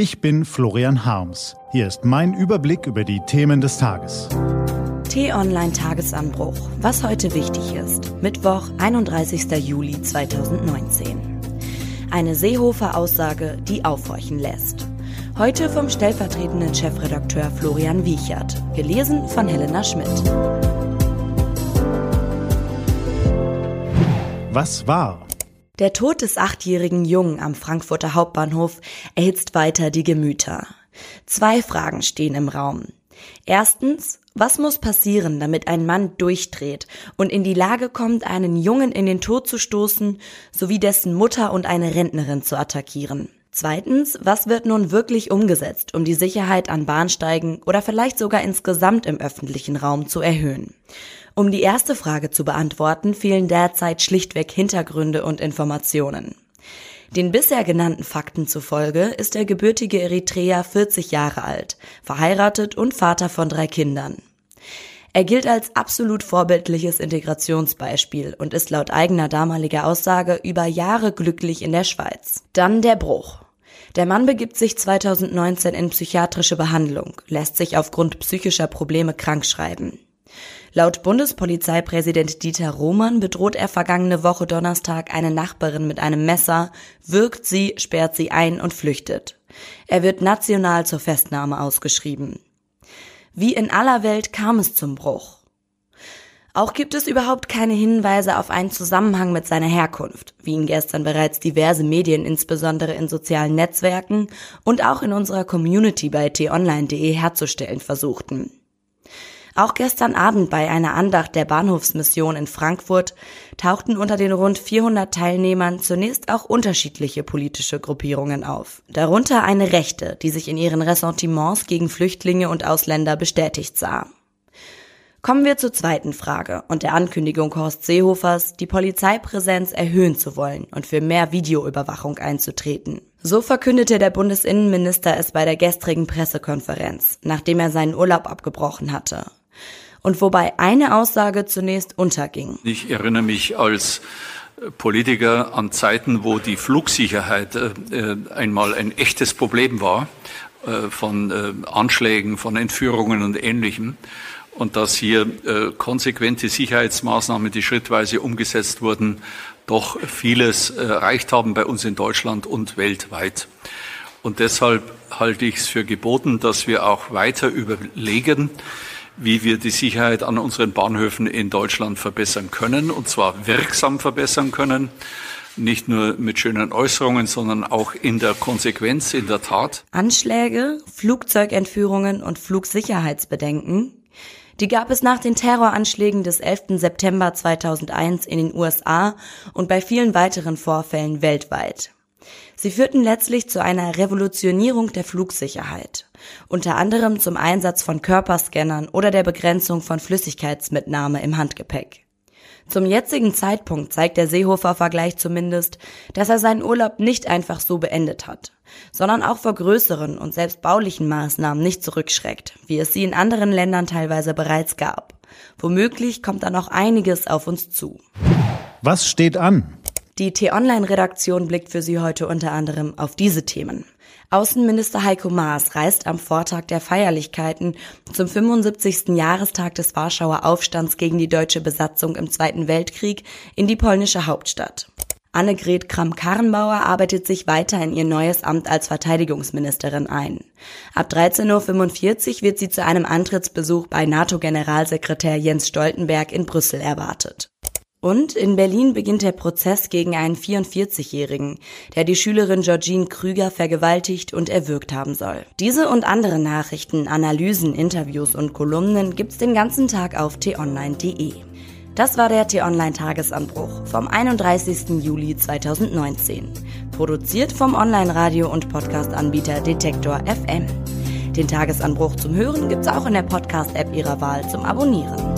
Ich bin Florian Harms. Hier ist mein Überblick über die Themen des Tages. T-Online Tagesanbruch. Was heute wichtig ist. Mittwoch, 31. Juli 2019. Eine Seehofer-Aussage, die aufhorchen lässt. Heute vom stellvertretenden Chefredakteur Florian Wiechert. Gelesen von Helena Schmidt. Was war? Der Tod des achtjährigen Jungen am Frankfurter Hauptbahnhof erhitzt weiter die Gemüter. Zwei Fragen stehen im Raum. Erstens, was muss passieren, damit ein Mann durchdreht und in die Lage kommt, einen Jungen in den Tod zu stoßen, sowie dessen Mutter und eine Rentnerin zu attackieren? Zweitens, was wird nun wirklich umgesetzt, um die Sicherheit an Bahnsteigen oder vielleicht sogar insgesamt im öffentlichen Raum zu erhöhen? Um die erste Frage zu beantworten, fehlen derzeit schlichtweg Hintergründe und Informationen. Den bisher genannten Fakten zufolge ist der gebürtige Eritreer 40 Jahre alt, verheiratet und Vater von drei Kindern. Er gilt als absolut vorbildliches Integrationsbeispiel und ist laut eigener damaliger Aussage über Jahre glücklich in der Schweiz. Dann der Bruch. Der Mann begibt sich 2019 in psychiatrische Behandlung, lässt sich aufgrund psychischer Probleme krankschreiben. Laut Bundespolizeipräsident Dieter Roman bedroht er vergangene Woche Donnerstag eine Nachbarin mit einem Messer, wirkt sie, sperrt sie ein und flüchtet. Er wird national zur Festnahme ausgeschrieben. Wie in aller Welt kam es zum Bruch. Auch gibt es überhaupt keine Hinweise auf einen Zusammenhang mit seiner Herkunft, wie ihn gestern bereits diverse Medien, insbesondere in sozialen Netzwerken und auch in unserer Community bei t-online.de herzustellen versuchten. Auch gestern Abend bei einer Andacht der Bahnhofsmission in Frankfurt tauchten unter den rund 400 Teilnehmern zunächst auch unterschiedliche politische Gruppierungen auf. Darunter eine Rechte, die sich in ihren Ressentiments gegen Flüchtlinge und Ausländer bestätigt sah. Kommen wir zur zweiten Frage und der Ankündigung Horst Seehofers, die Polizeipräsenz erhöhen zu wollen und für mehr Videoüberwachung einzutreten. So verkündete der Bundesinnenminister es bei der gestrigen Pressekonferenz, nachdem er seinen Urlaub abgebrochen hatte und wobei eine Aussage zunächst unterging. Ich erinnere mich als Politiker an Zeiten, wo die Flugsicherheit äh, einmal ein echtes Problem war, äh, von äh, Anschlägen, von Entführungen und Ähnlichem. Und dass hier äh, konsequente Sicherheitsmaßnahmen, die schrittweise umgesetzt wurden, doch vieles erreicht haben bei uns in Deutschland und weltweit. Und deshalb halte ich es für geboten, dass wir auch weiter überlegen, wie wir die Sicherheit an unseren Bahnhöfen in Deutschland verbessern können, und zwar wirksam verbessern können. Nicht nur mit schönen Äußerungen, sondern auch in der Konsequenz, in der Tat. Anschläge, Flugzeugentführungen und Flugsicherheitsbedenken die gab es nach den Terroranschlägen des 11. September 2001 in den USA und bei vielen weiteren Vorfällen weltweit. Sie führten letztlich zu einer Revolutionierung der Flugsicherheit, unter anderem zum Einsatz von Körperscannern oder der Begrenzung von Flüssigkeitsmitnahme im Handgepäck. Zum jetzigen Zeitpunkt zeigt der Seehofer-Vergleich zumindest, dass er seinen Urlaub nicht einfach so beendet hat, sondern auch vor größeren und selbst baulichen Maßnahmen nicht zurückschreckt, wie es sie in anderen Ländern teilweise bereits gab. Womöglich kommt da noch einiges auf uns zu. Was steht an? Die T-Online-Redaktion blickt für Sie heute unter anderem auf diese Themen. Außenminister Heiko Maas reist am Vortag der Feierlichkeiten zum 75. Jahrestag des Warschauer Aufstands gegen die deutsche Besatzung im Zweiten Weltkrieg in die polnische Hauptstadt. Annegret Kramp-Karrenbauer arbeitet sich weiter in ihr neues Amt als Verteidigungsministerin ein. Ab 13.45 Uhr wird sie zu einem Antrittsbesuch bei NATO-Generalsekretär Jens Stoltenberg in Brüssel erwartet. Und in Berlin beginnt der Prozess gegen einen 44-Jährigen, der die Schülerin Georgine Krüger vergewaltigt und erwürgt haben soll. Diese und andere Nachrichten, Analysen, Interviews und Kolumnen gibt's den ganzen Tag auf t-online.de. Das war der T-Online-Tagesanbruch vom 31. Juli 2019. Produziert vom Online-Radio- und Podcast-Anbieter Detektor FM. Den Tagesanbruch zum Hören gibt's auch in der Podcast-App Ihrer Wahl zum Abonnieren.